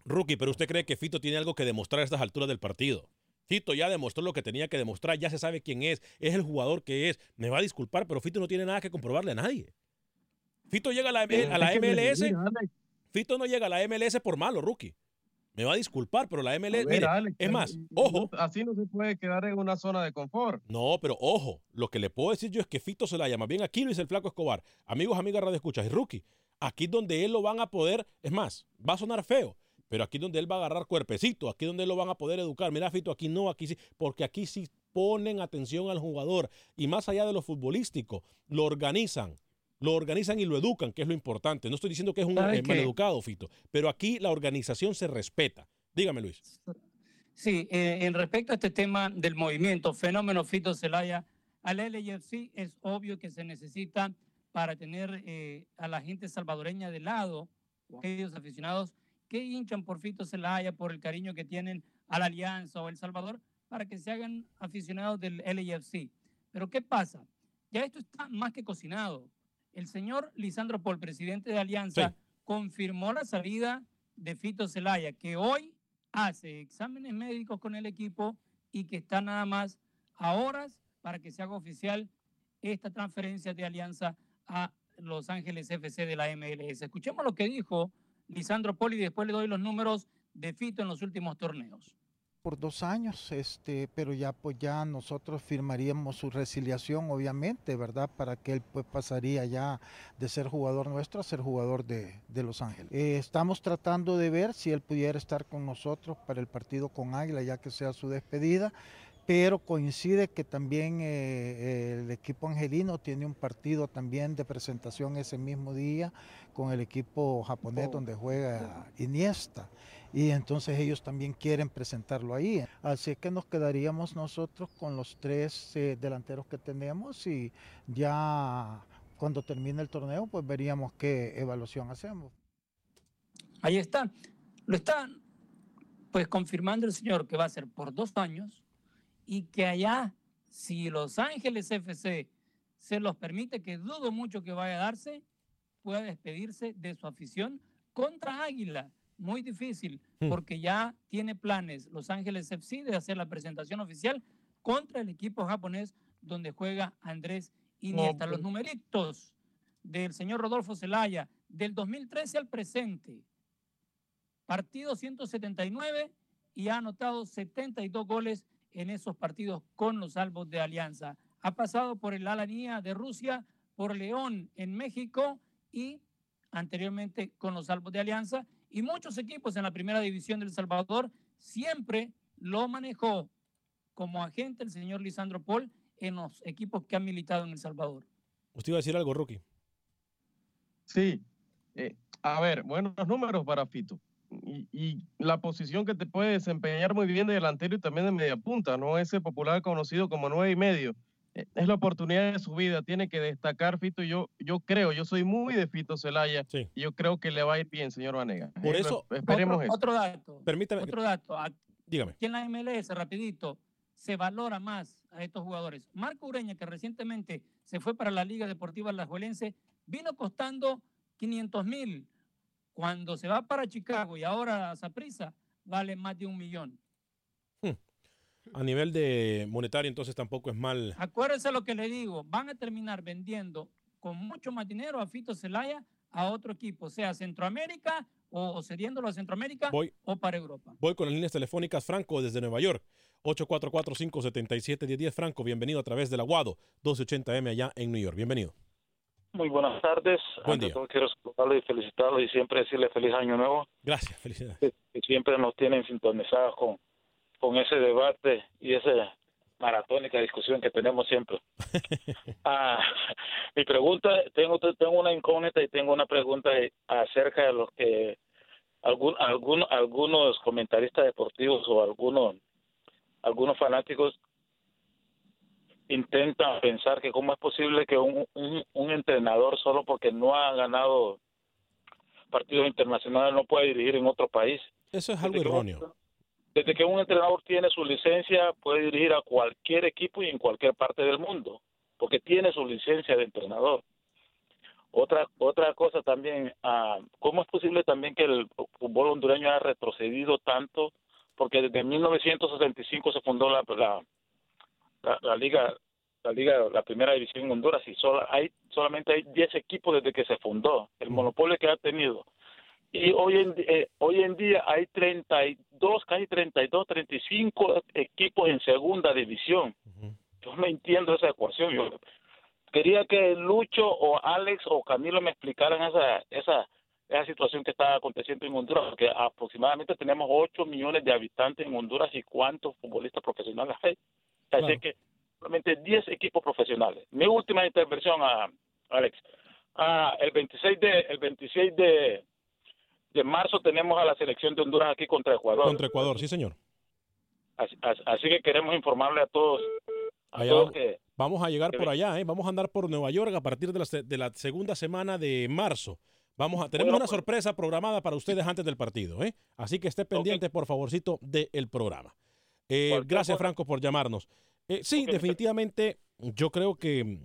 Rookie, pero usted cree que Fito tiene algo que demostrar a estas alturas del partido. Fito ya demostró lo que tenía que demostrar, ya se sabe quién es, es el jugador que es. Me va a disculpar, pero Fito no tiene nada que comprobarle a nadie. Fito llega a la, a la es MLS, Fito no llega a la MLS por malo, Rookie. Me va a disculpar, pero la MLS, ver, mire, Alex, es más, ojo, Así no se puede quedar en una zona de confort. No, pero ojo, lo que le puedo decir yo es que Fito se la llama bien aquí lo dice el Flaco Escobar. Amigos, amigas, radio escuchas, y rookie. Aquí es donde él lo van a poder, es más, va a sonar feo, pero aquí es donde él va a agarrar cuerpecito, aquí es donde lo van a poder educar. Mira, Fito, aquí no, aquí sí, porque aquí sí ponen atención al jugador y más allá de lo futbolístico, lo organizan. Lo organizan y lo educan, que es lo importante. No estoy diciendo que es un ¿Sabe eh, maleducado, Fito, pero aquí la organización se respeta. Dígame, Luis. Sí, eh, en respecto a este tema del movimiento, fenómeno Fito Celaya, al LAFC es obvio que se necesita para tener eh, a la gente salvadoreña de lado, aquellos aficionados que hinchan por Fito Celaya, por el cariño que tienen a la Alianza o El Salvador, para que se hagan aficionados del LAFC. Pero ¿qué pasa? Ya esto está más que cocinado. El señor Lisandro Paul, presidente de Alianza, confirmó la salida de Fito Celaya, que hoy hace exámenes médicos con el equipo y que está nada más a horas para que se haga oficial esta transferencia de Alianza a Los Ángeles FC de la MLS. Escuchemos lo que dijo Lisandro Poli y después le doy los números de Fito en los últimos torneos. por dos años, este, pero ya pues ya nosotros firmaríamos su resiliación, obviamente, ¿verdad? Para que él pues pasaría ya de ser jugador nuestro a ser jugador de, de Los Ángeles. Eh, estamos tratando de ver si él pudiera estar con nosotros para el partido con Águila, ya que sea su despedida. Pero coincide que también eh, el equipo angelino tiene un partido también de presentación ese mismo día con el equipo japonés donde juega Iniesta y entonces ellos también quieren presentarlo ahí. Así que nos quedaríamos nosotros con los tres eh, delanteros que tenemos y ya cuando termine el torneo pues veríamos qué evaluación hacemos. Ahí está. Lo está pues confirmando el señor que va a ser por dos años y que allá, si Los Ángeles FC se los permite, que dudo mucho que vaya a darse, pueda despedirse de su afición contra Águila. Muy difícil, Hmm. porque ya tiene planes Los Ángeles FC de hacer la presentación oficial contra el equipo japonés donde juega Andrés Iniesta. Los numeritos del señor Rodolfo Zelaya, del 2013 al presente, partido 179 y ha anotado 72 goles en esos partidos con los salvos de Alianza. Ha pasado por el Alanía de Rusia, por León en México y anteriormente con los salvos de Alianza. Y muchos equipos en la primera división del Salvador siempre lo manejó como agente el señor Lisandro Paul en los equipos que han militado en El Salvador. Usted iba a decir algo, Rookie. Sí. Eh, a ver, buenos números para Fito. Y, y la posición que te puede desempeñar muy bien de delantero y también de media punta, ¿no? Ese popular conocido como nueve y medio. Eh, Es la oportunidad de su vida, tiene que destacar Fito. y Yo, yo creo, yo soy muy de Fito Celaya. Y yo creo que le va a ir bien, señor Vanega. Por eso- esperemos otro, eso. otro dato. Permítame. Otro dato. Aquí Dígame. en la MLS, rapidito, se valora más a estos jugadores. Marco Ureña, que recientemente se fue para la Liga Deportiva Alajuelense, vino costando 500 mil. Cuando se va para Chicago y ahora a Saprissa, vale más de un millón. A nivel de monetario, entonces tampoco es mal. Acuérdense lo que le digo, van a terminar vendiendo con mucho más dinero a Fito Celaya a otro equipo, sea Centroamérica o, o cediéndolo a Centroamérica Voy. o para Europa. Voy con las líneas telefónicas Franco desde Nueva York. 844-577-1010 Franco, bienvenido a través del Aguado 1280M allá en New York. Bienvenido. Muy buenas tardes. Buen día. todo quiero saludarlo y felicitarlo y siempre decirle feliz año nuevo. Gracias, felicidades. Que siempre nos tienen sintonizados con, con ese debate y esa maratónica discusión que tenemos siempre. Ah, mi pregunta, tengo, tengo una incógnita y tengo una pregunta acerca de los que algún, algún, algunos comentaristas deportivos o algunos, algunos fanáticos intentan pensar que cómo es posible que un, un, un entrenador solo porque no ha ganado partidos internacionales no puede dirigir en otro país. Eso es algo erróneo. Desde que un entrenador tiene su licencia, puede dirigir a cualquier equipo y en cualquier parte del mundo, porque tiene su licencia de entrenador. Otra otra cosa también, ah, ¿cómo es posible también que el fútbol hondureño haya retrocedido tanto? Porque desde 1965 se fundó la, la, la, liga la liga la primera división en Honduras y solo hay solamente hay 10 equipos desde que se fundó el monopolio que ha tenido. Y hoy en eh, hoy en día hay 32 casi 32 35 equipos en segunda división. Yo no entiendo esa ecuación. Yo quería que Lucho o Alex o Camilo me explicaran esa esa esa situación que está aconteciendo en Honduras, porque aproximadamente tenemos 8 millones de habitantes en Honduras y cuántos futbolistas profesionales hay. Así que solamente 10 equipos profesionales. Mi última intervención, a Alex. Ah, el 26 de el 26 de, de marzo tenemos a la selección de Honduras aquí contra Ecuador. Contra Ecuador, sí, señor. Así, así que queremos informarle a todos, a todos que, Vamos a llegar por allá, ¿eh? vamos a andar por Nueva York a partir de la, de la segunda semana de marzo. Vamos a, tenemos una sorpresa programada para ustedes antes del partido, ¿eh? así que esté pendiente, por favorcito, del programa. Eh, gracias, Franco, por llamarnos. Eh, sí, definitivamente, yo creo que mm,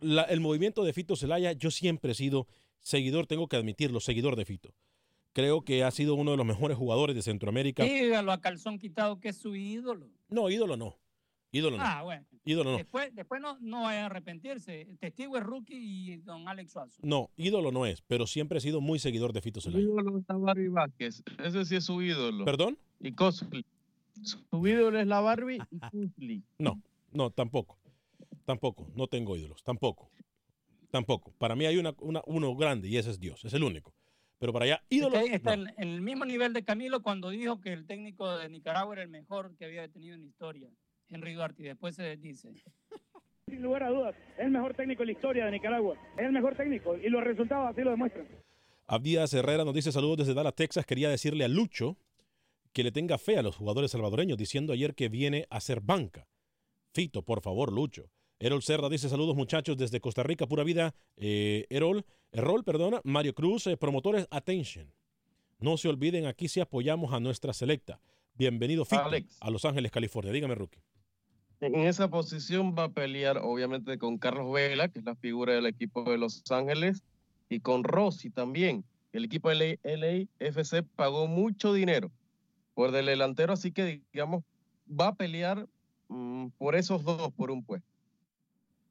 la, el movimiento de Fito Zelaya, yo siempre he sido seguidor, tengo que admitirlo, seguidor de Fito. Creo que ha sido uno de los mejores jugadores de Centroamérica. Dígalo a calzón quitado que es su ídolo. No, ídolo no. Ídolo no. Ah, bueno. Ídolo no. Después, después no, no vaya a arrepentirse. El testigo es Rookie y don Alex Suazo. No, ídolo no es, pero siempre he sido muy seguidor de Fito Zelaya. ídolo es Vázquez. Ese sí es su ídolo. ¿Perdón? Y Cosplay. Su ídolo es la Barbie y. No, no, tampoco. Tampoco. No tengo ídolos. Tampoco. Tampoco. Para mí hay una, una, uno grande y ese es Dios. Es el único. Pero para allá, ídolos. Está, está en, en el mismo nivel de Camilo cuando dijo que el técnico de Nicaragua era el mejor que había tenido en la historia. Henry Duarte, y después se dice. Sin lugar a dudas, es el mejor técnico en la historia de Nicaragua. Es el mejor técnico y los resultados así lo demuestran. Abdías Herrera nos dice saludos desde Dallas, Texas. Quería decirle a Lucho que le tenga fe a los jugadores salvadoreños, diciendo ayer que viene a ser banca. Fito, por favor, Lucho. Erol Cerda dice saludos muchachos desde Costa Rica, pura vida. Eh, Erol, Errol, perdona. Mario Cruz, eh, promotores, attention. No se olviden, aquí sí apoyamos a nuestra selecta. Bienvenido, Fito, Alex. a Los Ángeles, California. Dígame, Rookie. En esa posición va a pelear, obviamente, con Carlos Vela, que es la figura del equipo de Los Ángeles, y con Rossi también. El equipo de LAFC pagó mucho dinero por el delantero, así que, digamos, va a pelear mmm, por esos dos, por un puesto.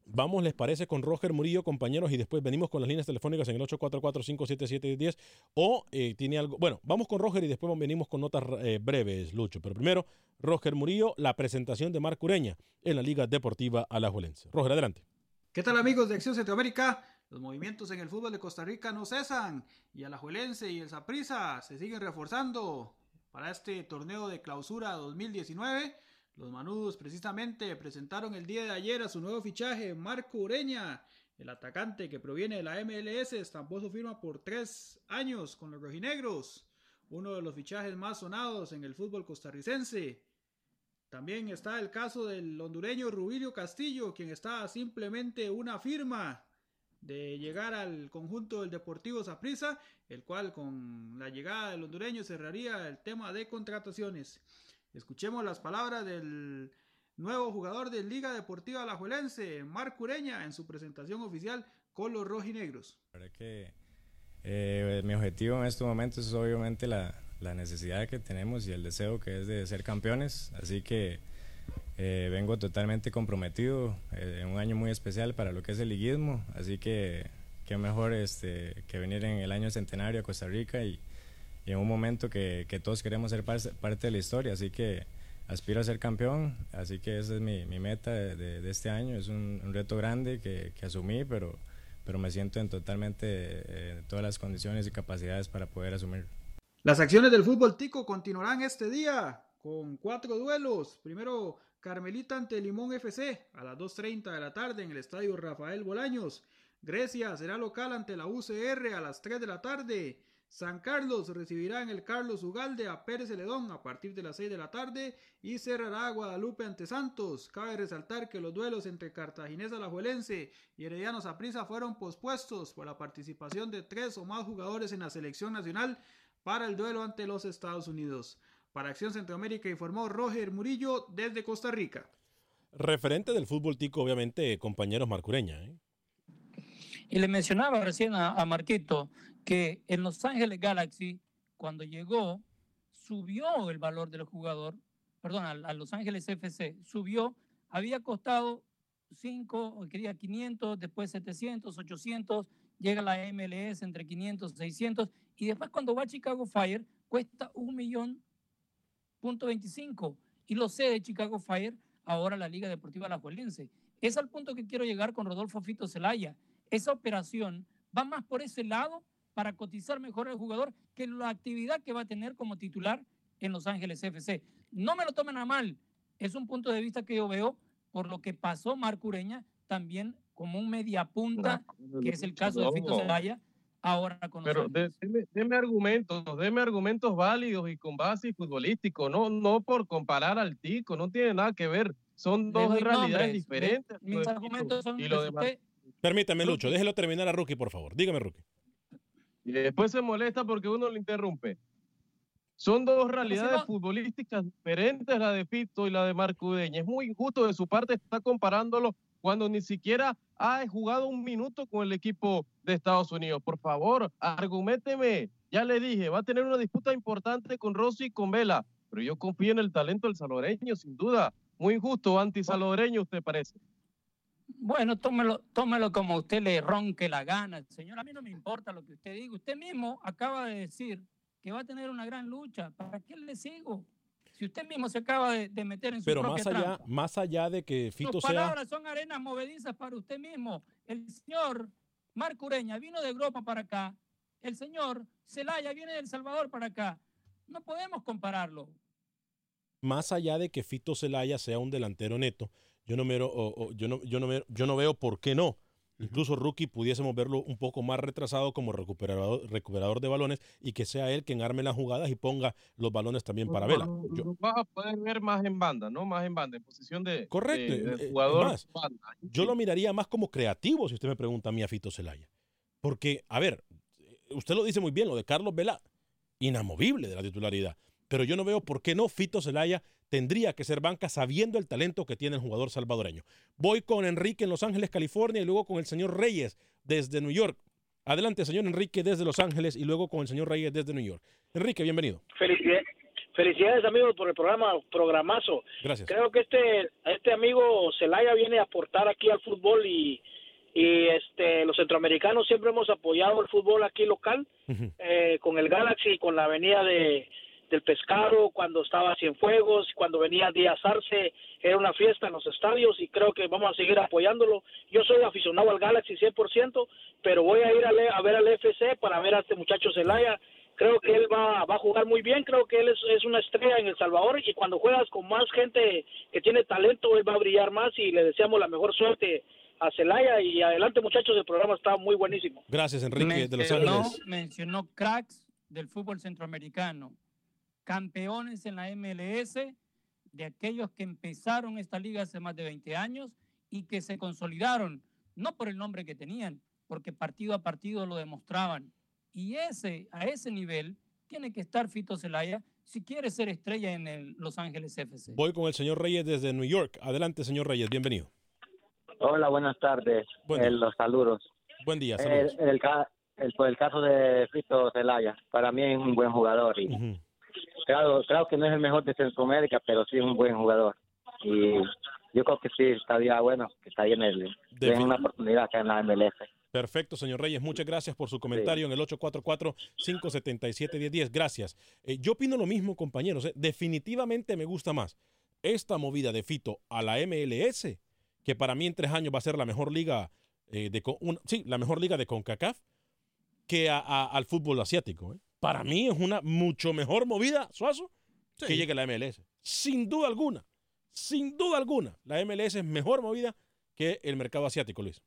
Vamos, ¿les parece con Roger Murillo, compañeros? Y después venimos con las líneas telefónicas en el 844-577-10. O eh, tiene algo. Bueno, vamos con Roger y después venimos con notas eh, breves, Lucho. Pero primero, Roger Murillo, la presentación de Marc Ureña en la Liga Deportiva Alajuelense. Roger, adelante. ¿Qué tal, amigos de Acción Centroamérica? Los movimientos en el fútbol de Costa Rica no cesan y Alajuelense y el Saprissa se siguen reforzando para este torneo de clausura 2019. Los manudos precisamente presentaron el día de ayer a su nuevo fichaje, Marco Ureña, el atacante que proviene de la MLS, estampó su firma por tres años con los rojinegros, uno de los fichajes más sonados en el fútbol costarricense. También está el caso del hondureño Rubilio Castillo, quien está simplemente una firma de llegar al conjunto del Deportivo Saprissa, el cual con la llegada del hondureño cerraría el tema de contrataciones. Escuchemos las palabras del nuevo jugador de Liga Deportiva Alajuelense, Marc Ureña, en su presentación oficial con los rojinegros. Que eh, mi objetivo en estos momentos es obviamente la, la, necesidad que tenemos y el deseo que es de ser campeones, así que eh, vengo totalmente comprometido eh, un año muy especial para lo que es el liguismo, así que qué mejor este, que venir en el año centenario a Costa Rica y, y en un momento que, que todos queremos ser parte, parte, de la historia, así que aspiro a ser campeón, así que esa es mi, mi meta de, de, de, este año, es un, un reto grande que, que, asumí, pero, pero me siento en totalmente eh, todas las condiciones y capacidades para poder asumir. Las acciones del fútbol tico continuarán este día con cuatro duelos, primero Carmelita ante Limón FC a las 2.30 de la tarde en el estadio Rafael Bolaños, Grecia será local ante la UCR a las 3 de la tarde, San Carlos recibirá en el Carlos Ugalde a Pérez Celedón a partir de las 6 de la tarde y cerrará Guadalupe ante Santos. Cabe resaltar que los duelos entre Cartaginés Alajuelense y Herediano Saprissa fueron pospuestos por la participación de tres o más jugadores en la selección nacional para el duelo ante los Estados Unidos. Para Acción Centroamérica informó Roger Murillo desde Costa Rica. Referente del fútbol tico, obviamente, compañeros Marcureña. ¿eh? Y le mencionaba recién a, Marquito que en Los Ángeles Galaxy, cuando llegó, subió el valor del jugador, perdón, a, Los Ángeles FC, subió, había costado 5, quería 500, después 700, 800, llega la MLS entre 500 y 600, y después cuando va a Chicago Fire, cuesta un millón punto 25, y lo sé de Chicago Fire, ahora la Liga Deportiva Alajuelense. Es al punto que quiero llegar con Rodolfo Fito Zelaya esa operación va más por ese lado para cotizar mejor al jugador que la actividad que va a tener como titular en Los Ángeles FC. No me lo tomen a mal, es un punto de vista que yo veo por lo que pasó Marco Ureña también como un mediapunta, que es el caso de Fito Zelaya, ahora con Pero deme, argumentos, deme argumentos válidos y con base futbolístico, no, no por comparar al Tico, no tiene nada que ver, son dos realidades diferentes. mis argumentos son y lo demás. Permítame, Lucho, déjelo terminar a Rookie, por favor. Dígame, Rookie. Y después se molesta porque uno le interrumpe. Son dos realidades futbolísticas diferentes, la de Fito y la de Marco Udeña. Es muy injusto de su parte estar comparándolo cuando ni siquiera ha jugado un minuto con el equipo de Estados Unidos. Por favor, argumenteme. Ya le dije, va a tener una disputa importante con Rossi y con Vela, pero yo confío en el talento del salvadoreño, sin duda. Muy injusto, anti-salvadoreño, ¿usted parece? Bueno, tómelo, tómelo como usted le ronque la gana. Señor, a mí no me importa lo que usted diga. Usted mismo acaba de decir que va a tener una gran lucha. ¿Para qué le sigo? Si usted mismo se acaba de, meter en su Pero más allá, más allá de que Fito Sus palabras son arenas movedizas para usted mismo. El señor Marco Ureña vino de Europa para acá. El señor Celaya viene de El Salvador para acá. No podemos compararlo. Más allá de que Fito Celaya sea un delantero neto, yo no, yo, no, yo, no yo no veo por qué no. Incluso Rookie pudiésemos verlo un poco más retrasado como recuperador, recuperador de balones y que sea él quien arme las jugadas y ponga los balones también para Vela. Yo, vas a poder ver más en banda, ¿no? Más en banda, en posición de, Correcto. Eh, jugador. Yo lo miraría más como creativo, si usted me pregunta a mí, a Fito Celaya. Porque, a ver, usted lo dice muy bien, lo de Carlos Vela, inamovible de la titularidad. Pero yo no veo por qué no Fito Celaya tendría que ser banca sabiendo el talento que tiene el jugador salvadoreño. Voy con Enrique en Los Ángeles, California, y luego con el señor Reyes desde New York. Adelante, señor Enrique, desde Los Ángeles, y luego con el señor Reyes desde New York. Enrique, bienvenido. Felicidades, felicidades amigos, por el programa, programazo. Gracias. Creo que este, este amigo Celaya viene a aportar aquí al fútbol y, y este, los centroamericanos siempre hemos apoyado el fútbol aquí local, eh, con el Galaxy y con la avenida de del pescado, cuando estaba Cienfuegos, cuando venía Díaz Arce, era una fiesta en los estadios y creo que vamos a seguir apoyándolo. Yo soy aficionado al Galaxy 100%, pero voy a ir a, ver al FC para ver a este muchacho Zelaya. Creo que él va, va a jugar muy bien, creo que él es, una estrella en El Salvador y cuando juegas con más gente que tiene talento, él va a brillar más y le deseamos la mejor suerte a Celaya y adelante muchachos, el programa está muy buenísimo. Gracias Enrique de Los Ángeles. Mencionó cracks del fútbol centroamericano campeones en la MLS, de aquellos que empezaron esta liga hace más de 20 años y que se consolidaron, no por el nombre que tenían, porque partido a partido lo demostraban. Y ese, a ese nivel tiene que estar Fito Zelaya si quiere ser estrella en el Los Ángeles FC. Voy con el señor Reyes desde New York. Adelante, señor Reyes, bienvenido. Hola, buenas tardes. Eh, los saludos. Buen día, saludos. El, el, por el caso de Fito Zelaya, para mí es un buen jugador y claro, claro que no es el mejor de Centroamérica, pero sí es un buen jugador. Y yo creo que sí, estaría bueno que está ahí en el, en una oportunidad acá en la MLS. Perfecto, señor Reyes. Muchas gracias por su comentario en el 844-577-1010. Gracias. Eh, yo opino lo mismo, compañeros. Eh. Definitivamente me gusta más esta movida de Fito a la MLS, que para mí en tres años va a ser la mejor liga eh, de sí, la mejor liga de CONCACAF, que al fútbol asiático. Para mí es una mucho mejor movida, Suazo, que llegue la MLS. Sin duda alguna. Sin duda alguna. La MLS es mejor movida que el mercado asiático, Luis.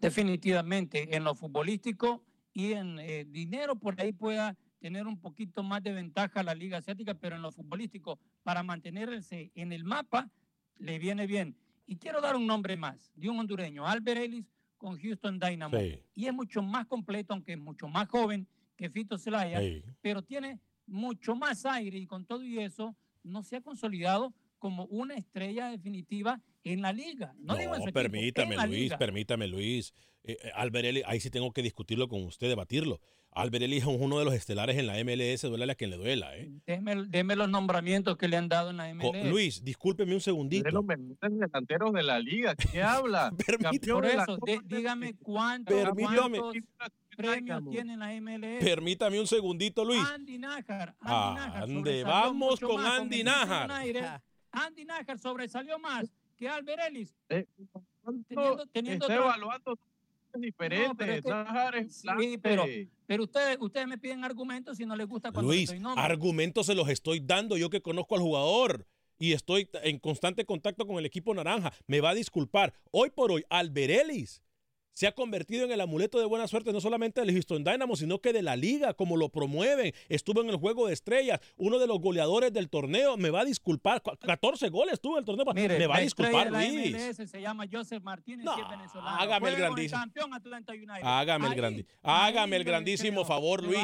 Definitivamente, en lo futbolístico y en eh, dinero por ahí pueda tener un poquito más de ventaja a la Liga Asiática, pero en lo futbolístico, para mantenerse en el mapa, le viene bien. Y quiero dar un nombre más, de un hondureño, Albert Ellis con Houston Dynamo. Y es mucho más completo, aunque es mucho más joven que Fito Zelaya, pero tiene mucho más aire y con todo y eso no se ha consolidado como una estrella definitiva en la liga. No, digo en su equipo, permítame, en Luis, liga. permítame, Luis. Eh, eh, Albert Ellis, ahí sí tengo que discutirlo con usted, debatirlo. Albert Ellis es uno de los estelares en la MLS, duele a quien le duela, ¿eh? Deme, deme los nombramientos que le han dado en la Co- MLS. Luis, discúlpeme un segundito. De los delanteros de la liga, ¿qué habla? Por eso, de- dígame cuántos, Permítame. cuántos premios tiene la MLS. Permítame un segundito, Luis. Andy Nájar. Andy Ah, Nájar ande, sobresalió vamos con Andy Nájar. Andy Nájar sobresalió más que Albert Ellis. Eh, teniendo, teniendo está otro- evaluando. No, pero es que- Nájar es Sí, plante. pero, pero ustedes, ustedes me piden argumentos si no les gusta cuando Luis, argumentos se los estoy dando yo que conozco al jugador y estoy en constante contacto con el equipo naranja. Me va a disculpar. Hoy por hoy, Albert Ellis se ha convertido en el amuleto de buena suerte no solamente del Houston Dynamo, sino que de la liga, como lo promueven. Estuvo en el juego de estrellas, uno de los goleadores del torneo. Me va a disculpar. Cu- 14 goles tuvo el torneo. Mire, me va a disculpar, Luis. MLS se llama Joseph Martínez y es venezolano. hágame el grandísimo. campeón Atlanta United. Hágame el, Ahí- ahí hágame el grandísimo favor, Luis.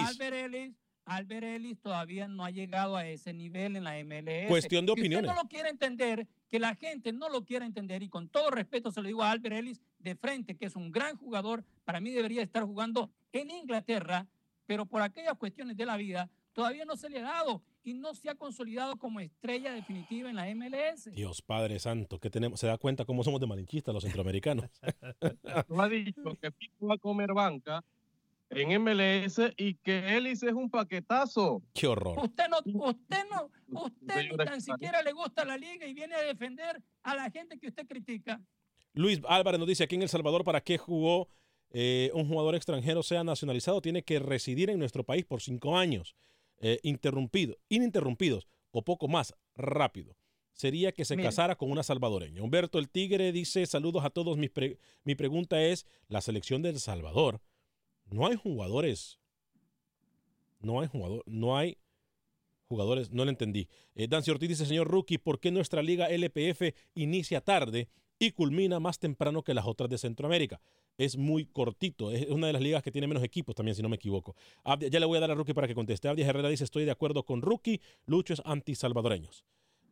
Albert Ellis, todavía no ha llegado a ese nivel en la MLS. Cuestión de Si usted no lo quiere entender, que la gente no lo quiere entender, y con todo respeto se lo digo a Albert Ellis de frente, que es un gran jugador, para mí debería estar jugando en Inglaterra, pero por aquellas cuestiones de la vida todavía no se le ha dado y no se ha consolidado como estrella definitiva en la MLS. Dios Padre Santo, que tenemos, se da cuenta cómo somos de malinchistas los centroamericanos. Tú has dicho que Pico va a comer banca en MLS y que Ellis es un paquetazo. Qué horror. Usted no, usted no, usted ni tan siquiera le gusta la liga y viene a defender a la gente que usted critica. Luis Álvarez nos dice aquí en El Salvador, ¿para qué jugó eh, un jugador extranjero sea nacionalizado? Tiene que residir en nuestro país por cinco años, eh, interrumpido, ininterrumpidos o poco más, rápido. Sería que se casara con una salvadoreña. Humberto el Tigre dice, saludos a todos. Mi, pre- mi pregunta es, la selección de El Salvador, no hay jugadores, no hay jugador, no hay jugadores, no lo entendí. Eh, Dancy Ortiz dice, señor Rookie, ¿por qué nuestra liga LPF inicia tarde y culmina más temprano que las otras de Centroamérica? Es muy cortito, es una de las ligas que tiene menos equipos también, si no me equivoco. Abdia- ya le voy a dar a Rookie para que conteste. Abdia Herrera dice, estoy de acuerdo con Rookie, Lucho es anti-salvadoreños.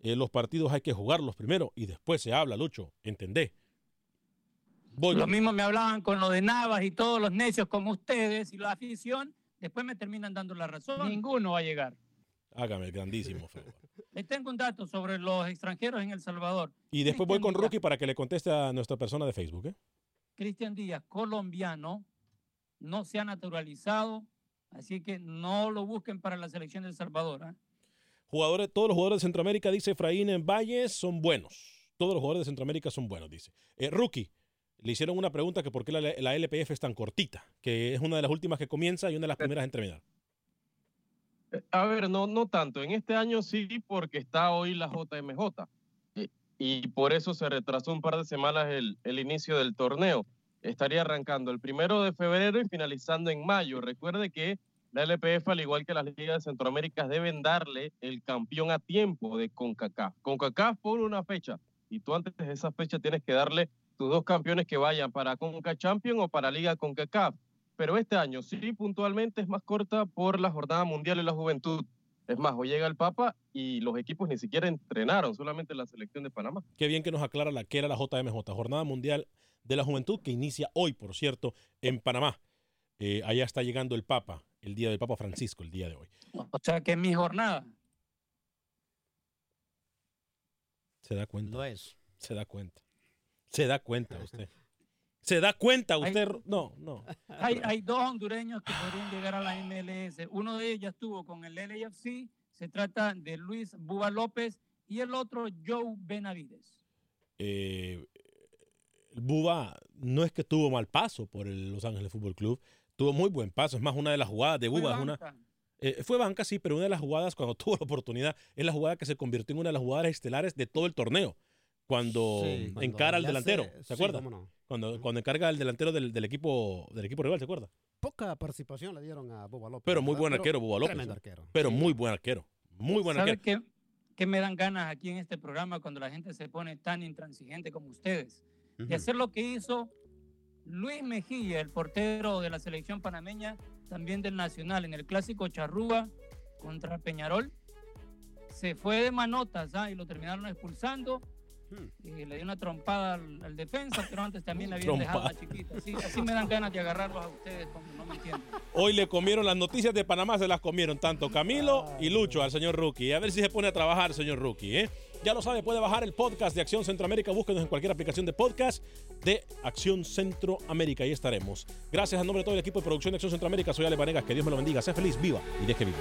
Eh, los partidos hay que jugarlos primero y después se habla, Lucho, ¿entendé? Voy. Lo mismo me hablaban con lo de Navas y todos los necios como ustedes y la afición, después me terminan dando la razón. Ninguno va a llegar. Hágame el grandísimo favor. Les tengo un dato sobre los extranjeros en El Salvador. Y después voy con Rookie para que le conteste a nuestra persona de Facebook. ¿eh? Cristian Díaz, colombiano, no se ha naturalizado, así que no lo busquen para la selección de El Salvador. ¿ah? Jugadores, todos los jugadores de Centroamérica, dice Efraín en Valles, son buenos. Todos los jugadores de Centroamérica son buenos, dice. Eh, rookie, le hicieron una pregunta que por qué la, la LPF es tan cortita, que es una de las últimas que comienza y una de las primeras en terminar. A ver, no, no tanto. En este año sí, porque está hoy la JMJ. Y, por eso se retrasó un par de semanas el, inicio del torneo. Estaría arrancando el primero de febrero y finalizando en mayo. Recuerde que la LPF, al igual que las ligas de Centroamérica, deben darle el campeón a tiempo de CONCACAF. CONCACAF pone una fecha y tú antes de esa fecha tienes que darle tus dos campeones que vayan para CONCA Champion o para Liga CONCACAF. Pero este año sí, puntualmente es más corta por la Jornada Mundial y la Juventud. Es más, hoy llega el Papa y los equipos ni siquiera entrenaron, solamente la selección de Panamá. Qué bien que nos aclara la que era la JMJ, Jornada Mundial de la Juventud, que inicia hoy, por cierto, en Panamá. Eh, allá está llegando el Papa, el día del Papa Francisco, el día de hoy. O sea que es mi jornada. Se da cuenta. Lo es. Se da cuenta. Se da cuenta usted. Se da cuenta usted. No, no. Hay, hay dos hondureños que podrían llegar a la MLS. Uno de ellos ya estuvo con el LAFC. Se trata de Luis Buba López y el otro Joe Benavides. eh, Buba no es que tuvo mal paso por el Los Ángeles Fútbol Club, tuvo muy buen paso. Es más, una de las jugadas de Buba es una. banca. eh, fue banca, sí, pero una de las jugadas, cuando tuvo la oportunidad, es la jugada que se convirtió en una de las jugadas estelares de todo el torneo. Cuando Sí, cuando encara al delantero, hace- ¿se sí, no. Cuando, cuando encarga el delantero del, del equipo del equipo rival, ¿se acuerda? Poca participación le dieron a Boba López. Pero muy ¿verdad? buen arquero, Boba López. Tremendo arquero. Pero muy buen arquero. Muy buen ¿Sabe arquero. qué, qué me dan ganas aquí en este programa cuando la gente se pone tan intransigente como ustedes? De hacer lo que hizo Luis Mejía, el portero de la selección panameña, también del Nacional, en el clásico Charrúa contra Peñarol. Se fue de manotas ¿ah? y lo terminaron expulsando. Y le dio una trompada al, al defensa, pero antes también le habían dejado Trompada. una chiquita. Así, así me dan ganas de agarrarlos a ustedes cuando no me entienden. Hoy le comieron las noticias de Panamá, se las comieron tanto Camilo y Lucho al señor Rookie. A ver si se pone a trabajar, señor Rookie. ¿eh? Ya lo sabe, puede bajar el podcast de Acción Centroamérica. Búsquenos en cualquier aplicación de podcast de Acción Centroamérica. Ahí estaremos. Gracias a nombre de todo el equipo de producción de Acción Centroamérica. Soy Ale Vanegas. Que Dios me lo bendiga. Sea feliz, viva y deje vivir.